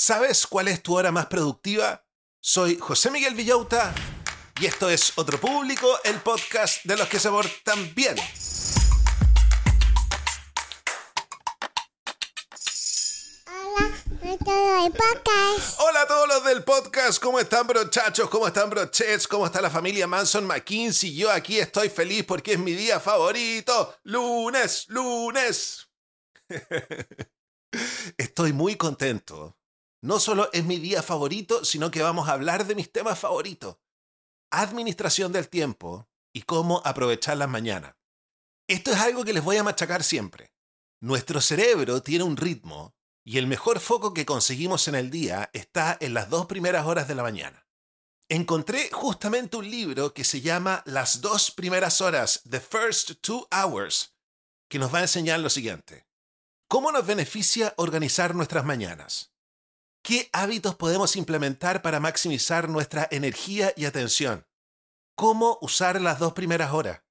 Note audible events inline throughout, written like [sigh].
¿Sabes cuál es tu hora más productiva? Soy José Miguel Villauta y esto es Otro Público, el podcast de los que se portan bien. Hola a todos los del podcast, ¿cómo están brochachos? ¿Cómo están brochets? ¿Cómo está la familia Manson McKinsey? Yo aquí estoy feliz porque es mi día favorito. Lunes, lunes. [laughs] Estoy muy contento no solo es mi día favorito, sino que vamos a hablar de mis temas favoritos. Administración del tiempo y cómo aprovechar las mañanas. Esto es algo que les voy a machacar siempre. Nuestro cerebro tiene un ritmo y el mejor foco que conseguimos en el día está en las dos primeras horas de la mañana. Encontré justamente un libro que se llama Las dos primeras horas, The First Two Hours, que nos va a enseñar lo siguiente. ¿Cómo nos beneficia organizar nuestras mañanas? ¿Qué hábitos podemos implementar para maximizar nuestra energía y atención? ¿Cómo usar las dos primeras horas?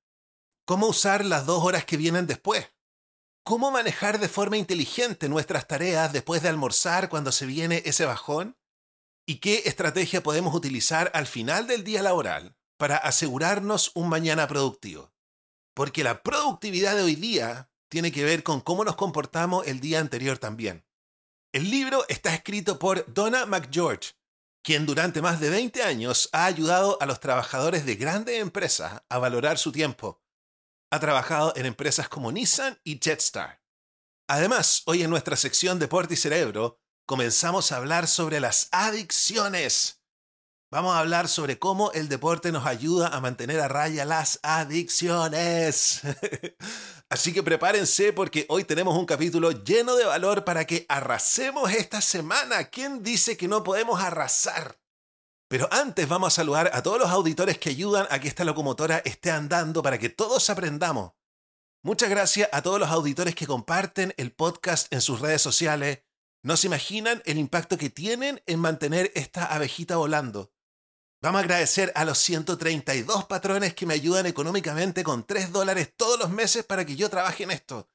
¿Cómo usar las dos horas que vienen después? ¿Cómo manejar de forma inteligente nuestras tareas después de almorzar cuando se viene ese bajón? ¿Y qué estrategia podemos utilizar al final del día laboral para asegurarnos un mañana productivo? Porque la productividad de hoy día tiene que ver con cómo nos comportamos el día anterior también. El libro está escrito por Donna McGeorge, quien durante más de 20 años ha ayudado a los trabajadores de grandes empresas a valorar su tiempo. Ha trabajado en empresas como Nissan y Jetstar. Además, hoy en nuestra sección Deporte y Cerebro comenzamos a hablar sobre las adicciones. Vamos a hablar sobre cómo el deporte nos ayuda a mantener a raya las adicciones. [laughs] Así que prepárense porque hoy tenemos un capítulo lleno de valor para que arrasemos esta semana. ¿Quién dice que no podemos arrasar? Pero antes vamos a saludar a todos los auditores que ayudan a que esta locomotora esté andando para que todos aprendamos. Muchas gracias a todos los auditores que comparten el podcast en sus redes sociales. No se imaginan el impacto que tienen en mantener esta abejita volando. Vamos a agradecer a los 132 patrones que me ayudan económicamente con 3 dólares todos los meses para que yo trabaje en esto.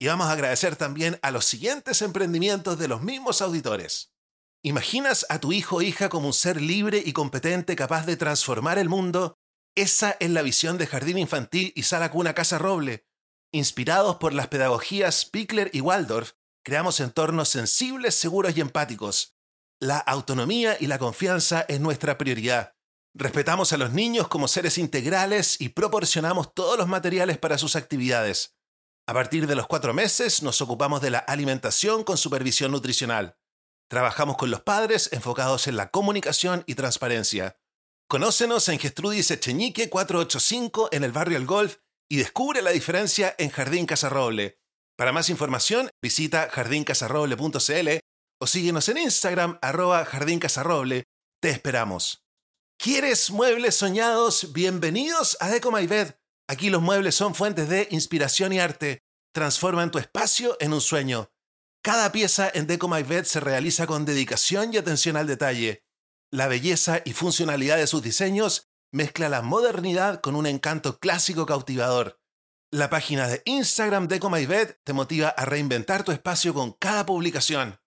Y vamos a agradecer también a los siguientes emprendimientos de los mismos auditores. ¿Imaginas a tu hijo o hija como un ser libre y competente capaz de transformar el mundo? Esa es la visión de Jardín Infantil y Sala Cuna Casa Roble. Inspirados por las pedagogías Pickler y Waldorf, creamos entornos sensibles, seguros y empáticos la autonomía y la confianza es nuestra prioridad. Respetamos a los niños como seres integrales y proporcionamos todos los materiales para sus actividades. A partir de los cuatro meses nos ocupamos de la alimentación con supervisión nutricional. Trabajamos con los padres enfocados en la comunicación y transparencia. Conócenos en Gestrudis Echeñique 485 en el barrio El Golf y descubre la diferencia en Jardín Casarroble. Para más información, visita jardincasarroble.cl o síguenos en Instagram, arroba Jardín. Te esperamos. ¿Quieres muebles soñados? Bienvenidos a Deco My Bed. Aquí los muebles son fuentes de inspiración y arte. Transforman tu espacio en un sueño. Cada pieza en Deco My Bed se realiza con dedicación y atención al detalle. La belleza y funcionalidad de sus diseños mezcla la modernidad con un encanto clásico cautivador. La página de Instagram Deco My Bed te motiva a reinventar tu espacio con cada publicación.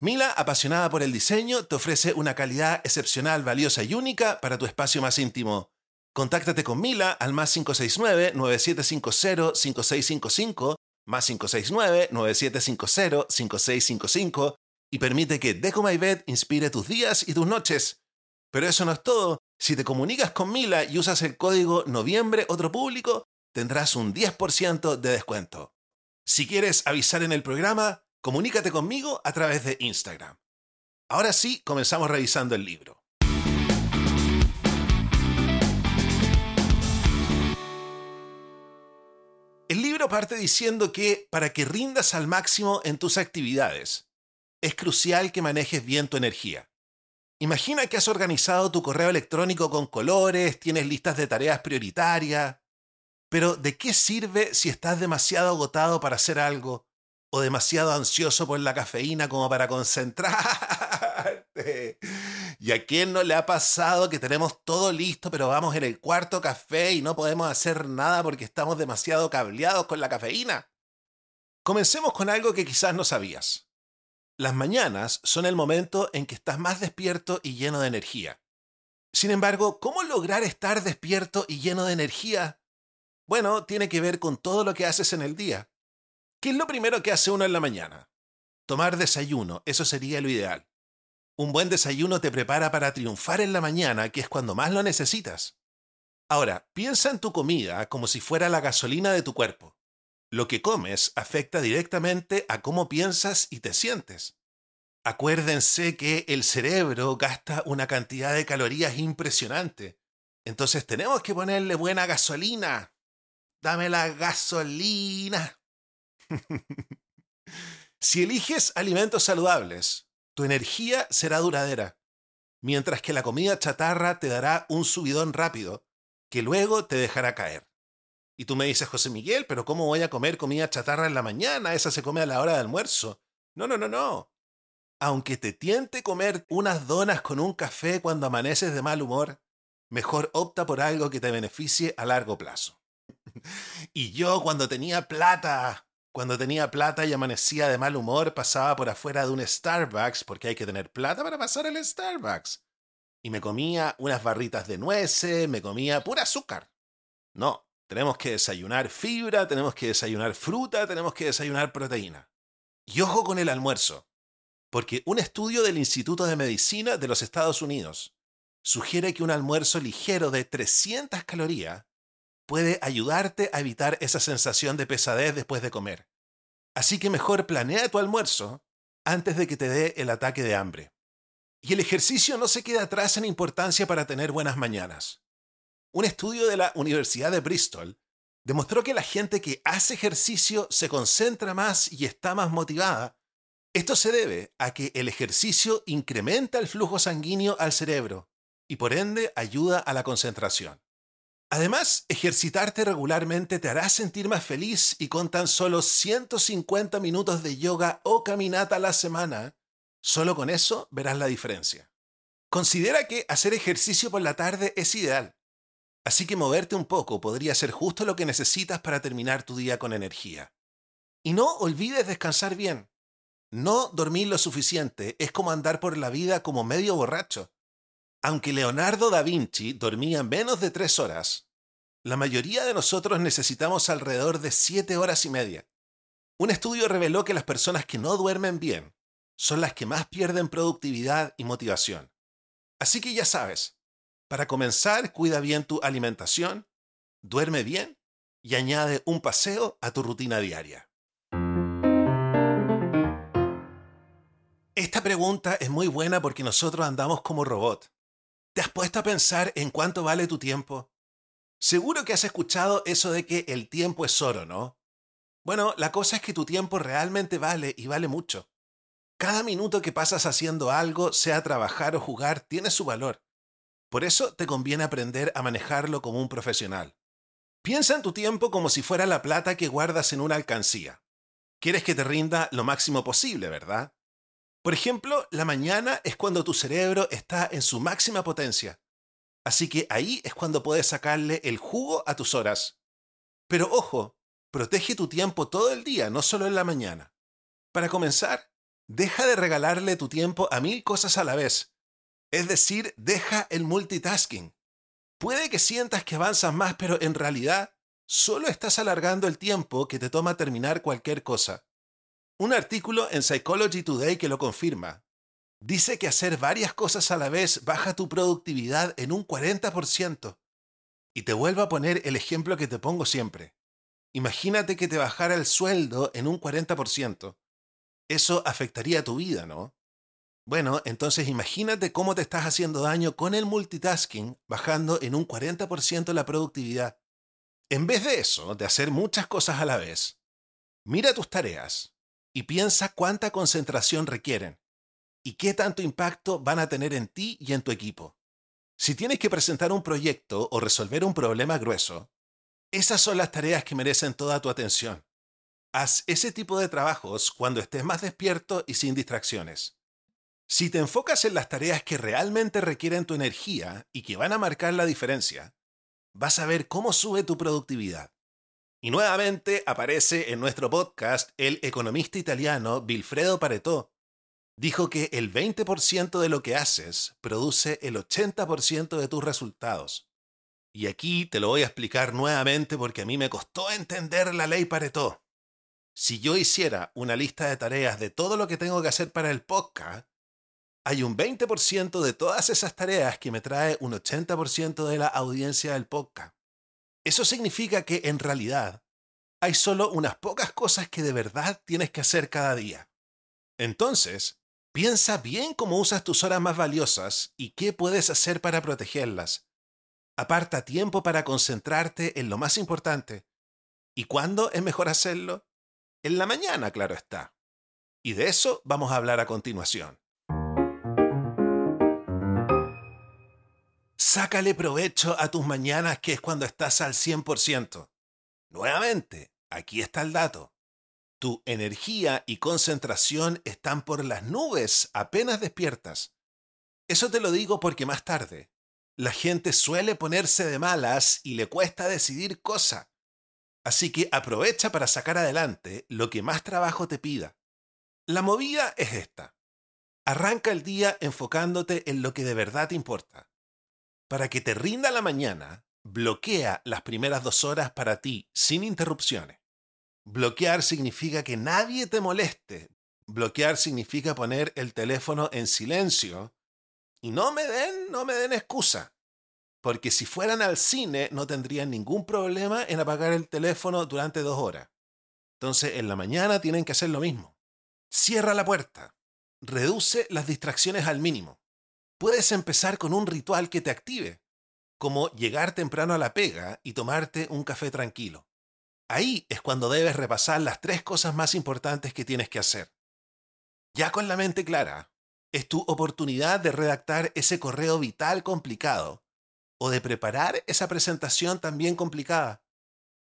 Mila, apasionada por el diseño, te ofrece una calidad excepcional, valiosa y única para tu espacio más íntimo. Contáctate con Mila al más 569-9750-5655, más 569-9750-5655 y permite que Deco My Bed inspire tus días y tus noches. Pero eso no es todo. Si te comunicas con Mila y usas el código noviembre otro público, tendrás un 10% de descuento. Si quieres avisar en el programa, comunícate conmigo a través de Instagram. Ahora sí, comenzamos revisando el libro. El libro parte diciendo que para que rindas al máximo en tus actividades, es crucial que manejes bien tu energía. Imagina que has organizado tu correo electrónico con colores, tienes listas de tareas prioritarias, pero ¿de qué sirve si estás demasiado agotado para hacer algo o demasiado ansioso por la cafeína como para concentrarte. [laughs] ¿Y a quién no le ha pasado que tenemos todo listo, pero vamos en el cuarto café y no podemos hacer nada porque estamos demasiado cableados con la cafeína? Comencemos con algo que quizás no sabías. Las mañanas son el momento en que estás más despierto y lleno de energía. Sin embargo, ¿cómo lograr estar despierto y lleno de energía? Bueno, tiene que ver con todo lo que haces en el día. ¿Qué es lo primero que hace uno en la mañana? Tomar desayuno, eso sería lo ideal. Un buen desayuno te prepara para triunfar en la mañana, que es cuando más lo necesitas. Ahora, piensa en tu comida como si fuera la gasolina de tu cuerpo. Lo que comes afecta directamente a cómo piensas y te sientes. Acuérdense que el cerebro gasta una cantidad de calorías impresionante. Entonces tenemos que ponerle buena gasolina. Dame la gasolina. [laughs] si eliges alimentos saludables, tu energía será duradera, mientras que la comida chatarra te dará un subidón rápido que luego te dejará caer. Y tú me dices, José Miguel, pero ¿cómo voy a comer comida chatarra en la mañana? Esa se come a la hora de almuerzo. No, no, no, no. Aunque te tiente comer unas donas con un café cuando amaneces de mal humor, mejor opta por algo que te beneficie a largo plazo. [laughs] y yo cuando tenía plata, cuando tenía plata y amanecía de mal humor, pasaba por afuera de un Starbucks, porque hay que tener plata para pasar el Starbucks. Y me comía unas barritas de nueces, me comía pura azúcar. No, tenemos que desayunar fibra, tenemos que desayunar fruta, tenemos que desayunar proteína. Y ojo con el almuerzo, porque un estudio del Instituto de Medicina de los Estados Unidos sugiere que un almuerzo ligero de 300 calorías puede ayudarte a evitar esa sensación de pesadez después de comer. Así que mejor planea tu almuerzo antes de que te dé el ataque de hambre. Y el ejercicio no se queda atrás en importancia para tener buenas mañanas. Un estudio de la Universidad de Bristol demostró que la gente que hace ejercicio se concentra más y está más motivada. Esto se debe a que el ejercicio incrementa el flujo sanguíneo al cerebro y por ende ayuda a la concentración. Además, ejercitarte regularmente te hará sentir más feliz y con tan solo 150 minutos de yoga o caminata a la semana, solo con eso verás la diferencia. Considera que hacer ejercicio por la tarde es ideal. Así que moverte un poco podría ser justo lo que necesitas para terminar tu día con energía. Y no olvides descansar bien. No dormir lo suficiente es como andar por la vida como medio borracho. Aunque Leonardo da Vinci dormía menos de tres horas, la mayoría de nosotros necesitamos alrededor de siete horas y media. Un estudio reveló que las personas que no duermen bien son las que más pierden productividad y motivación. Así que ya sabes, para comenzar, cuida bien tu alimentación, duerme bien y añade un paseo a tu rutina diaria. Esta pregunta es muy buena porque nosotros andamos como robot. ¿Te has puesto a pensar en cuánto vale tu tiempo? Seguro que has escuchado eso de que el tiempo es oro, ¿no? Bueno, la cosa es que tu tiempo realmente vale y vale mucho. Cada minuto que pasas haciendo algo, sea trabajar o jugar, tiene su valor. Por eso te conviene aprender a manejarlo como un profesional. Piensa en tu tiempo como si fuera la plata que guardas en una alcancía. Quieres que te rinda lo máximo posible, ¿verdad? Por ejemplo, la mañana es cuando tu cerebro está en su máxima potencia. Así que ahí es cuando puedes sacarle el jugo a tus horas. Pero ojo, protege tu tiempo todo el día, no solo en la mañana. Para comenzar, deja de regalarle tu tiempo a mil cosas a la vez es decir, deja el multitasking. Puede que sientas que avanzas más, pero en realidad solo estás alargando el tiempo que te toma terminar cualquier cosa. Un artículo en Psychology Today que lo confirma. Dice que hacer varias cosas a la vez baja tu productividad en un 40%. Y te vuelvo a poner el ejemplo que te pongo siempre. Imagínate que te bajara el sueldo en un 40%. Eso afectaría tu vida, ¿no? Bueno, entonces imagínate cómo te estás haciendo daño con el multitasking, bajando en un 40% la productividad. En vez de eso, de hacer muchas cosas a la vez, mira tus tareas y piensa cuánta concentración requieren y qué tanto impacto van a tener en ti y en tu equipo. Si tienes que presentar un proyecto o resolver un problema grueso, esas son las tareas que merecen toda tu atención. Haz ese tipo de trabajos cuando estés más despierto y sin distracciones. Si te enfocas en las tareas que realmente requieren tu energía y que van a marcar la diferencia, vas a ver cómo sube tu productividad. Y nuevamente aparece en nuestro podcast el economista italiano Vilfredo Pareto, dijo que el 20% de lo que haces produce el 80% de tus resultados. Y aquí te lo voy a explicar nuevamente porque a mí me costó entender la ley Pareto. Si yo hiciera una lista de tareas de todo lo que tengo que hacer para el podcast, hay un 20% de todas esas tareas que me trae un 80% de la audiencia del podcast. Eso significa que en realidad hay solo unas pocas cosas que de verdad tienes que hacer cada día. Entonces, piensa bien cómo usas tus horas más valiosas y qué puedes hacer para protegerlas. Aparta tiempo para concentrarte en lo más importante. ¿Y cuándo es mejor hacerlo? En la mañana, claro está. Y de eso vamos a hablar a continuación. Sácale provecho a tus mañanas que es cuando estás al 100%. Nuevamente, aquí está el dato. Tu energía y concentración están por las nubes apenas despiertas. Eso te lo digo porque más tarde, la gente suele ponerse de malas y le cuesta decidir cosa. Así que aprovecha para sacar adelante lo que más trabajo te pida. La movida es esta. Arranca el día enfocándote en lo que de verdad te importa. Para que te rinda la mañana, bloquea las primeras dos horas para ti sin interrupciones. Bloquear significa que nadie te moleste. Bloquear significa poner el teléfono en silencio. Y no me den, no me den excusa. Porque si fueran al cine no tendrían ningún problema en apagar el teléfono durante dos horas. Entonces en la mañana tienen que hacer lo mismo. Cierra la puerta. Reduce las distracciones al mínimo puedes empezar con un ritual que te active, como llegar temprano a la pega y tomarte un café tranquilo. Ahí es cuando debes repasar las tres cosas más importantes que tienes que hacer. Ya con la mente clara, es tu oportunidad de redactar ese correo vital complicado o de preparar esa presentación también complicada.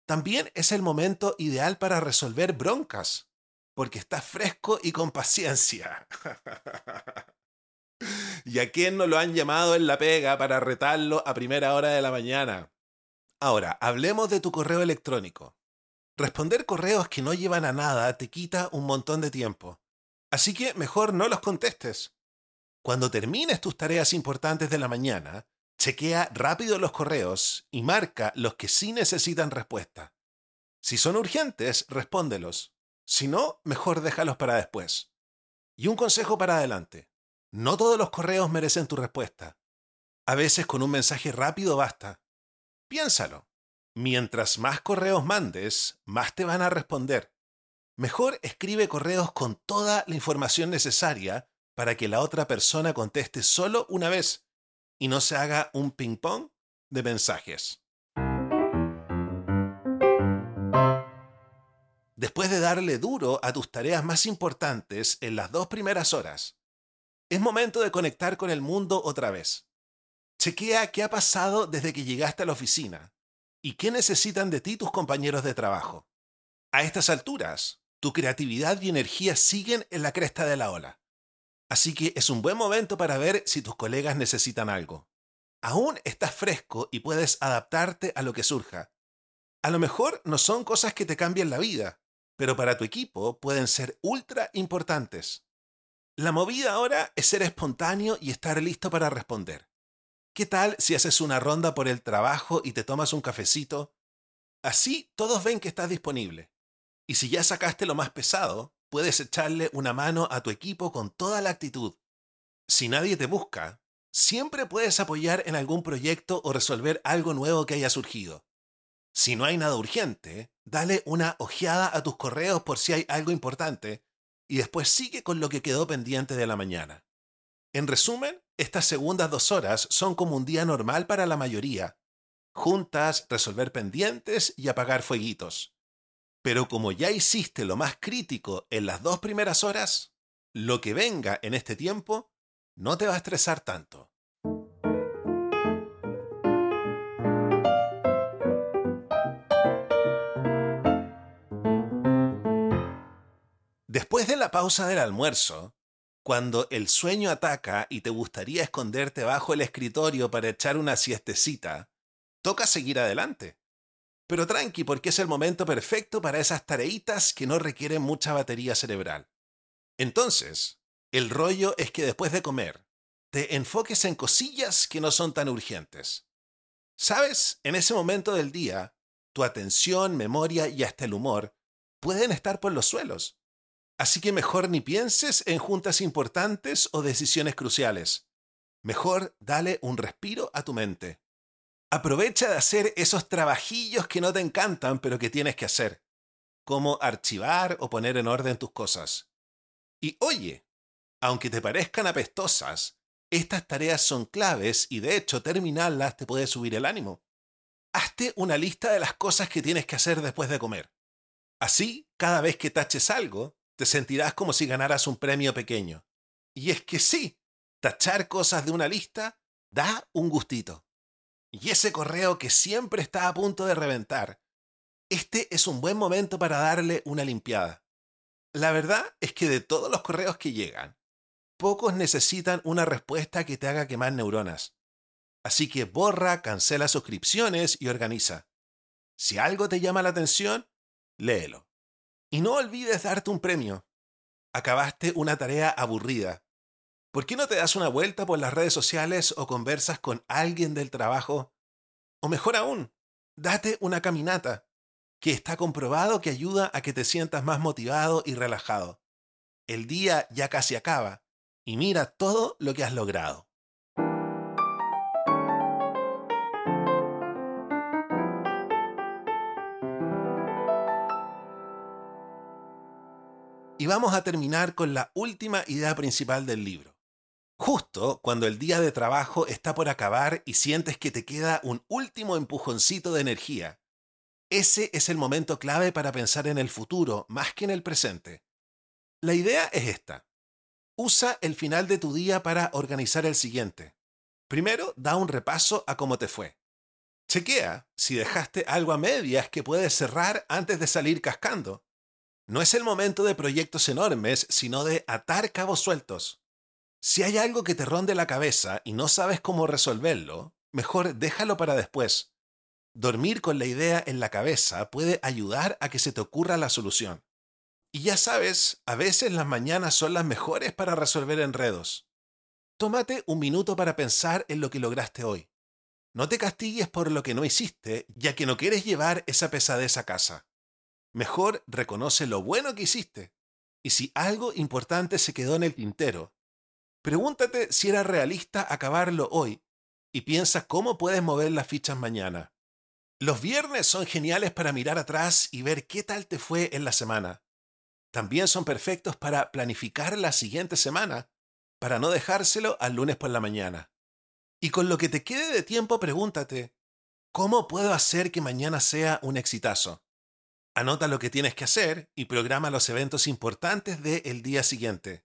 También es el momento ideal para resolver broncas, porque estás fresco y con paciencia. [laughs] ¿Y a quién no lo han llamado en la pega para retarlo a primera hora de la mañana? Ahora, hablemos de tu correo electrónico. Responder correos que no llevan a nada te quita un montón de tiempo. Así que mejor no los contestes. Cuando termines tus tareas importantes de la mañana, chequea rápido los correos y marca los que sí necesitan respuesta. Si son urgentes, respóndelos. Si no, mejor déjalos para después. Y un consejo para adelante. No todos los correos merecen tu respuesta. A veces con un mensaje rápido basta. Piénsalo. Mientras más correos mandes, más te van a responder. Mejor escribe correos con toda la información necesaria para que la otra persona conteste solo una vez y no se haga un ping-pong de mensajes. Después de darle duro a tus tareas más importantes en las dos primeras horas, es momento de conectar con el mundo otra vez. Chequea qué ha pasado desde que llegaste a la oficina y qué necesitan de ti tus compañeros de trabajo. A estas alturas, tu creatividad y energía siguen en la cresta de la ola. Así que es un buen momento para ver si tus colegas necesitan algo. Aún estás fresco y puedes adaptarte a lo que surja. A lo mejor no son cosas que te cambien la vida, pero para tu equipo pueden ser ultra importantes. La movida ahora es ser espontáneo y estar listo para responder. ¿Qué tal si haces una ronda por el trabajo y te tomas un cafecito? Así todos ven que estás disponible. Y si ya sacaste lo más pesado, puedes echarle una mano a tu equipo con toda la actitud. Si nadie te busca, siempre puedes apoyar en algún proyecto o resolver algo nuevo que haya surgido. Si no hay nada urgente, dale una ojeada a tus correos por si hay algo importante y después sigue con lo que quedó pendiente de la mañana. En resumen, estas segundas dos horas son como un día normal para la mayoría. Juntas, resolver pendientes y apagar fueguitos. Pero como ya hiciste lo más crítico en las dos primeras horas, lo que venga en este tiempo no te va a estresar tanto. Después de la pausa del almuerzo, cuando el sueño ataca y te gustaría esconderte bajo el escritorio para echar una siestecita, toca seguir adelante. Pero tranqui, porque es el momento perfecto para esas tareitas que no requieren mucha batería cerebral. Entonces, El rollo es que después de comer, te enfoques en cosillas que no son tan urgentes. ¿Sabes? En ese momento del día, tu atención, memoria y hasta el humor pueden estar por los suelos. Así que mejor ni pienses en juntas importantes o decisiones cruciales. Mejor dale un respiro a tu mente. Aprovecha de hacer esos trabajillos que no te encantan pero que tienes que hacer, como archivar o poner en orden tus cosas. Y oye, aunque te parezcan apestosas, estas tareas son claves y de hecho terminarlas te puede subir el ánimo. Hazte una lista de las cosas que tienes que hacer después de comer. Así, cada vez que taches algo, te sentirás como si ganaras un premio pequeño. Y es que sí, tachar cosas de una lista da un gustito. Y ese correo que siempre está a punto de reventar, este es un buen momento para darle una limpiada. La verdad es que de todos los correos que llegan, pocos necesitan una respuesta que te haga quemar neuronas. Así que borra, cancela suscripciones y organiza. Si algo te llama la atención, léelo. Y no olvides darte un premio. Acabaste una tarea aburrida. ¿Por qué no te das una vuelta por las redes sociales o conversas con alguien del trabajo? O mejor aún, date una caminata, que está comprobado que ayuda a que te sientas más motivado y relajado. El día ya casi acaba y mira todo lo que has logrado. Y vamos a terminar con la última idea principal del libro. Justo cuando el día de trabajo está por acabar y sientes que te queda un último empujoncito de energía, ese es el momento clave para pensar en el futuro más que en el presente. La idea es esta. Usa el final de tu día para organizar el siguiente. Primero, da un repaso a cómo te fue. Chequea si dejaste algo a medias que puedes cerrar antes de salir cascando. No es el momento de proyectos enormes, sino de atar cabos sueltos. Si hay algo que te ronde la cabeza y no sabes cómo resolverlo, mejor déjalo para después. Dormir con la idea en la cabeza puede ayudar a que se te ocurra la solución. Y ya sabes, a veces las mañanas son las mejores para resolver enredos. Tómate un minuto para pensar en lo que lograste hoy. No te castigues por lo que no hiciste, ya que no quieres llevar esa pesadez a casa. Mejor reconoce lo bueno que hiciste. Y si algo importante se quedó en el tintero, pregúntate si era realista acabarlo hoy y piensa cómo puedes mover las fichas mañana. Los viernes son geniales para mirar atrás y ver qué tal te fue en la semana. También son perfectos para planificar la siguiente semana, para no dejárselo al lunes por la mañana. Y con lo que te quede de tiempo, pregúntate, ¿cómo puedo hacer que mañana sea un exitazo? Anota lo que tienes que hacer y programa los eventos importantes del día siguiente.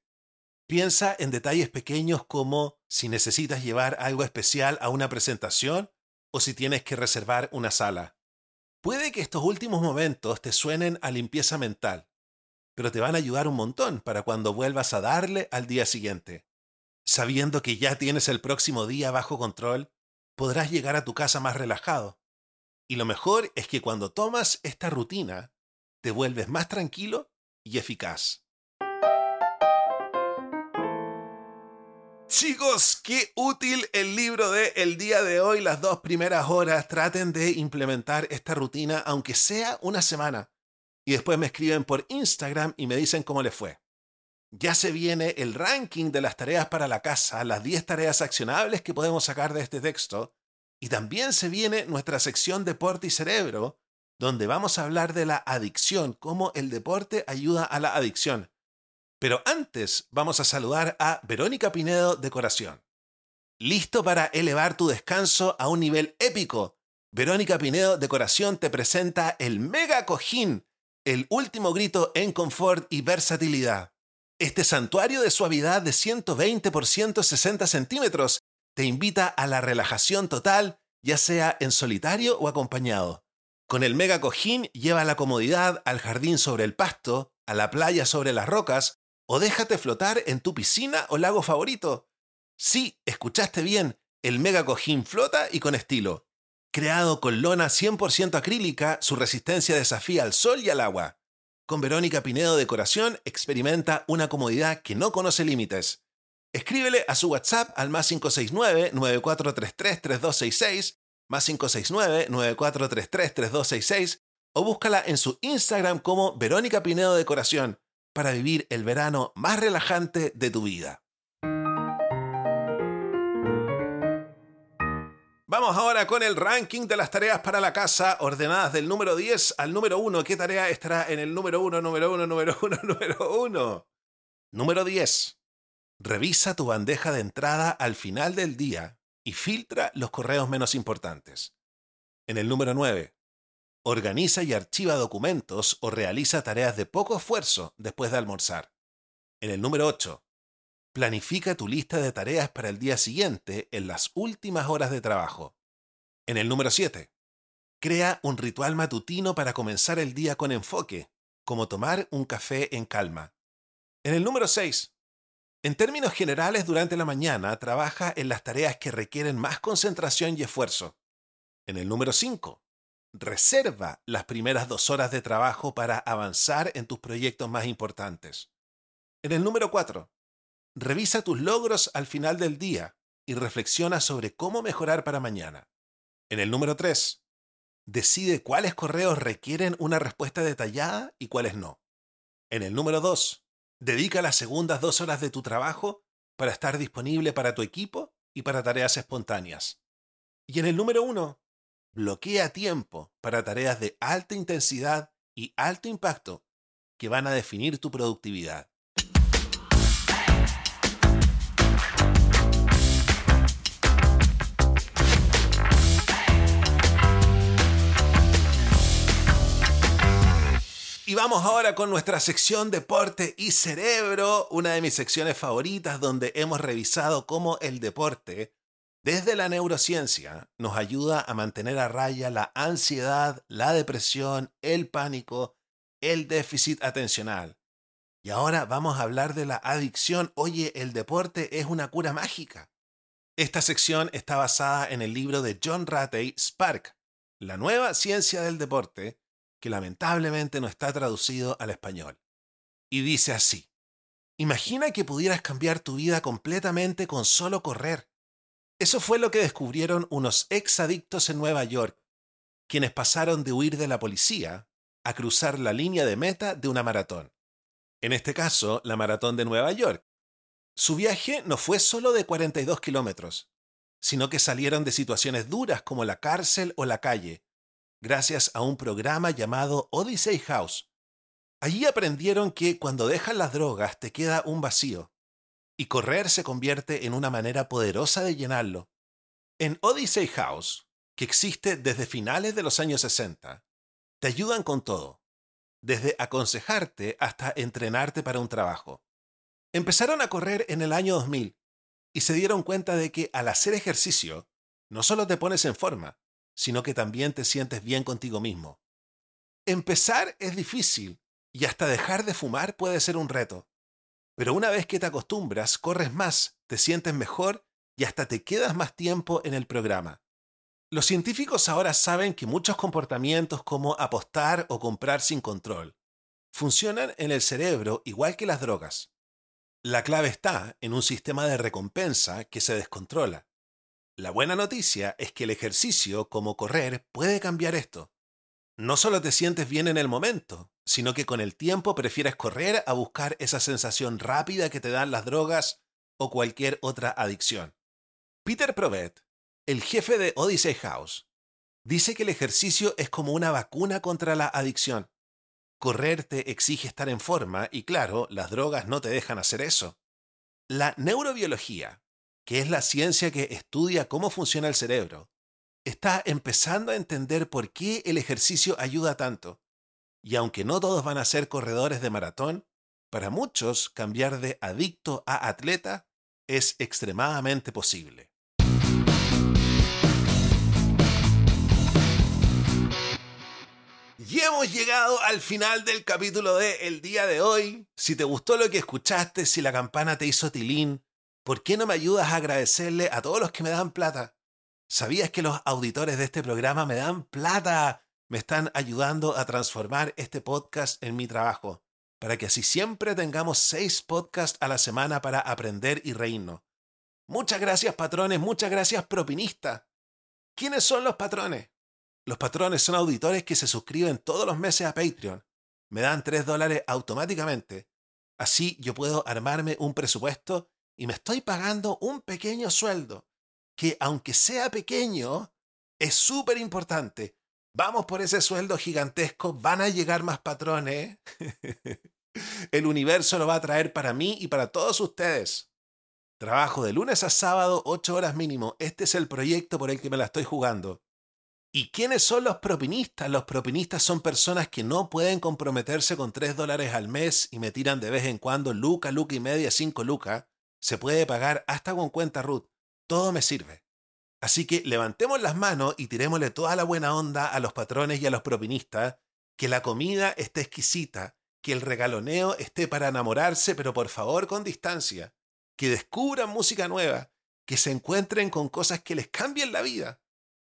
Piensa en detalles pequeños como si necesitas llevar algo especial a una presentación o si tienes que reservar una sala. Puede que estos últimos momentos te suenen a limpieza mental, pero te van a ayudar un montón para cuando vuelvas a darle al día siguiente. Sabiendo que ya tienes el próximo día bajo control, podrás llegar a tu casa más relajado, y lo mejor es que cuando tomas esta rutina, te vuelves más tranquilo y eficaz. Chicos, qué útil el libro de el día de hoy, las dos primeras horas. Traten de implementar esta rutina, aunque sea una semana. Y después me escriben por Instagram y me dicen cómo les fue. Ya se viene el ranking de las tareas para la casa, las 10 tareas accionables que podemos sacar de este texto. Y también se viene nuestra sección Deporte y Cerebro, donde vamos a hablar de la adicción, cómo el deporte ayuda a la adicción. Pero antes vamos a saludar a Verónica Pinedo Decoración. ¿Listo para elevar tu descanso a un nivel épico? Verónica Pinedo Decoración te presenta el Mega Cojín, el último grito en confort y versatilidad. Este santuario de suavidad de 120 por 160 centímetros te invita a la relajación total, ya sea en solitario o acompañado. Con el mega cojín lleva la comodidad al jardín sobre el pasto, a la playa sobre las rocas, o déjate flotar en tu piscina o lago favorito. Sí, escuchaste bien, el mega cojín flota y con estilo. Creado con lona 100% acrílica, su resistencia desafía al sol y al agua. Con Verónica Pinedo Decoración experimenta una comodidad que no conoce límites. Escríbele a su WhatsApp al más 569-9433-3266, más 569-9433-3266, o búscala en su Instagram como Verónica Pinedo Decoración para vivir el verano más relajante de tu vida. Vamos ahora con el ranking de las tareas para la casa, ordenadas del número 10 al número 1. ¿Qué tarea estará en el número 1, número 1, número 1, [laughs] número 1? Número 10. Revisa tu bandeja de entrada al final del día y filtra los correos menos importantes. En el número 9. Organiza y archiva documentos o realiza tareas de poco esfuerzo después de almorzar. En el número 8. Planifica tu lista de tareas para el día siguiente en las últimas horas de trabajo. En el número 7. Crea un ritual matutino para comenzar el día con enfoque, como tomar un café en calma. En el número 6. En términos generales, durante la mañana trabaja en las tareas que requieren más concentración y esfuerzo. En el número 5. Reserva las primeras dos horas de trabajo para avanzar en tus proyectos más importantes. En el número 4. Revisa tus logros al final del día y reflexiona sobre cómo mejorar para mañana. En el número 3, decide cuáles correos requieren una respuesta detallada y cuáles no. En el número 2, dedica las segundas dos horas de tu trabajo para estar disponible para tu equipo y para tareas espontáneas. Y en el número 1, bloquea tiempo para tareas de alta intensidad y alto impacto que van a definir tu productividad. Y vamos ahora con nuestra sección Deporte y Cerebro, una de mis secciones favoritas donde hemos revisado cómo el deporte, desde la neurociencia, nos ayuda a mantener a raya la ansiedad, la depresión, el pánico, el déficit atencional. Y ahora vamos a hablar de la adicción. Oye, el deporte es una cura mágica. Esta sección está basada en el libro de John Ratey, Spark, la nueva ciencia del deporte, que lamentablemente no está traducido al español. Y dice así, imagina que pudieras cambiar tu vida completamente con solo correr. Eso fue lo que descubrieron unos exadictos en Nueva York, quienes pasaron de huir de la policía a cruzar la línea de meta de una maratón. En este caso, la maratón de Nueva York. Su viaje no fue solo de 42 kilómetros, sino que salieron de situaciones duras como la cárcel o la calle, gracias a un programa llamado Odyssey House. Allí aprendieron que cuando dejas las drogas te queda un vacío, y correr se convierte en una manera poderosa de llenarlo. En Odyssey House, que existe desde finales de los años 60, te ayudan con todo, desde aconsejarte hasta entrenarte para un trabajo. Empezaron a correr en el año 2000 y se dieron cuenta de que al hacer ejercicio, no solo te pones en forma, sino que también te sientes bien contigo mismo. Empezar es difícil y hasta dejar de fumar puede ser un reto. Pero una vez que te acostumbras, corres más, te sientes mejor y hasta te quedas más tiempo en el programa. Los científicos ahora saben que muchos comportamientos como apostar o comprar sin control funcionan en el cerebro igual que las drogas. La clave está en un sistema de recompensa que se descontrola. La buena noticia es que el ejercicio, como correr, puede cambiar esto. No solo te sientes bien en el momento, sino que con el tiempo prefieres correr a buscar esa sensación rápida que te dan las drogas o cualquier otra adicción. Peter Provet, el jefe de Odyssey House, dice que el ejercicio es como una vacuna contra la adicción. Correr te exige estar en forma y claro, las drogas no te dejan hacer eso. La neurobiología, que es la ciencia que estudia cómo funciona el cerebro, está empezando a entender por qué el ejercicio ayuda tanto. Y aunque no todos van a ser corredores de maratón, para muchos cambiar de adicto a atleta es extremadamente posible. Y hemos llegado al final del capítulo de el día de hoy. Si te gustó lo que escuchaste, si la campana te hizo tilín, ¿por qué no me ayudas a agradecerle a todos los que me dan plata? ¿Sabías que los auditores de este programa me dan plata? me están ayudando a transformar este podcast en mi trabajo, para que así siempre tengamos seis podcasts a la semana para aprender y reírnos. Muchas gracias patrones, muchas gracias propinistas. ¿Quiénes son los patrones? Los patrones son auditores que se suscriben todos los meses a Patreon. Me dan 3 dólares automáticamente. Así yo puedo armarme un presupuesto y me estoy pagando un pequeño sueldo, que aunque sea pequeño, es súper importante. Vamos por ese sueldo gigantesco, van a llegar más patrones. [laughs] El universo lo va a traer para mí y para todos ustedes. Trabajo de lunes a sábado, 8 horas mínimo. Este es el proyecto por el que me la estoy jugando. ¿Y quiénes son los propinistas? Los propinistas son personas que no pueden comprometerse con 3 dólares al mes y me tiran de vez en cuando luca, luca y media, 5 lucas. Se puede pagar hasta con cuenta Ruth. Todo me sirve. Así que levantemos las manos y tirémosle toda la buena onda a los patrones y a los propinistas, que la comida esté exquisita, que el regaloneo esté para enamorarse, pero por favor con distancia, que descubran música nueva, que se encuentren con cosas que les cambien la vida,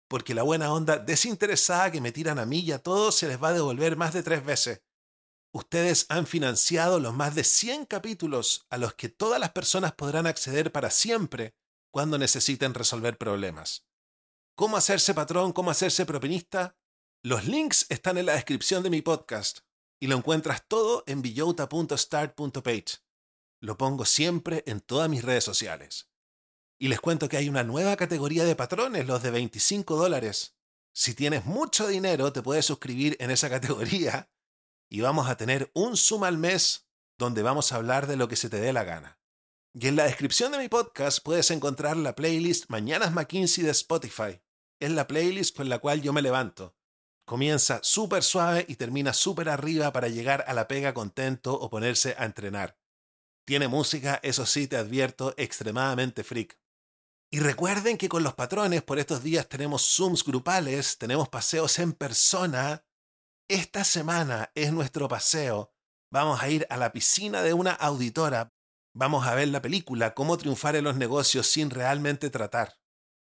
porque la buena onda desinteresada que me tiran a mí y a todos se les va a devolver más de tres veces. Ustedes han financiado los más de 100 capítulos a los que todas las personas podrán acceder para siempre cuando necesiten resolver problemas. ¿Cómo hacerse patrón? ¿Cómo hacerse propinista? Los links están en la descripción de mi podcast y lo encuentras todo en billota.start.page. Lo pongo siempre en todas mis redes sociales. Y les cuento que hay una nueva categoría de patrones, los de 25 dólares. Si tienes mucho dinero, te puedes suscribir en esa [laughs] categoría y vamos a tener un Zoom al mes donde vamos a hablar de lo que se te dé la gana. Y en la descripción de mi podcast puedes encontrar la playlist Mañanas McKinsey de Spotify. Es la playlist con la cual yo me levanto. Comienza súper suave y termina súper arriba para llegar a la pega contento o ponerse a entrenar. Tiene música, eso sí te advierto, extremadamente freak. Y recuerden que con los patrones por estos días tenemos Zooms grupales, tenemos paseos en persona. Esta semana es nuestro paseo. Vamos a ir a la piscina de una auditora Vamos a ver la película Cómo triunfar en los negocios sin realmente tratar.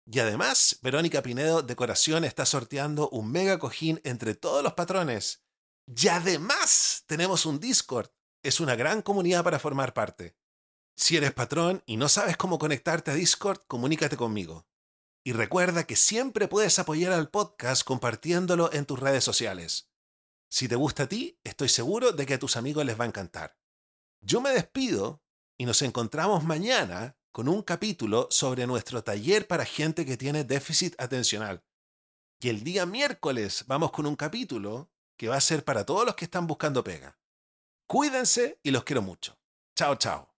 Y además, Verónica Pinedo Decoración está sorteando un mega cojín entre todos los patrones. Y además, tenemos un Discord. Es una gran comunidad para formar parte. Si eres patrón y no sabes cómo conectarte a Discord, comunícate conmigo. Y recuerda que siempre puedes apoyar al podcast compartiéndolo en tus redes sociales. Si te gusta a ti, estoy seguro de que a tus amigos les va a encantar. Yo me despido y nos encontramos mañana con un capítulo sobre nuestro taller para gente que tiene déficit atencional. Y el día miércoles vamos con un capítulo que va a ser para todos los que están buscando pega. Cuídense y los quiero mucho. Chao, chao.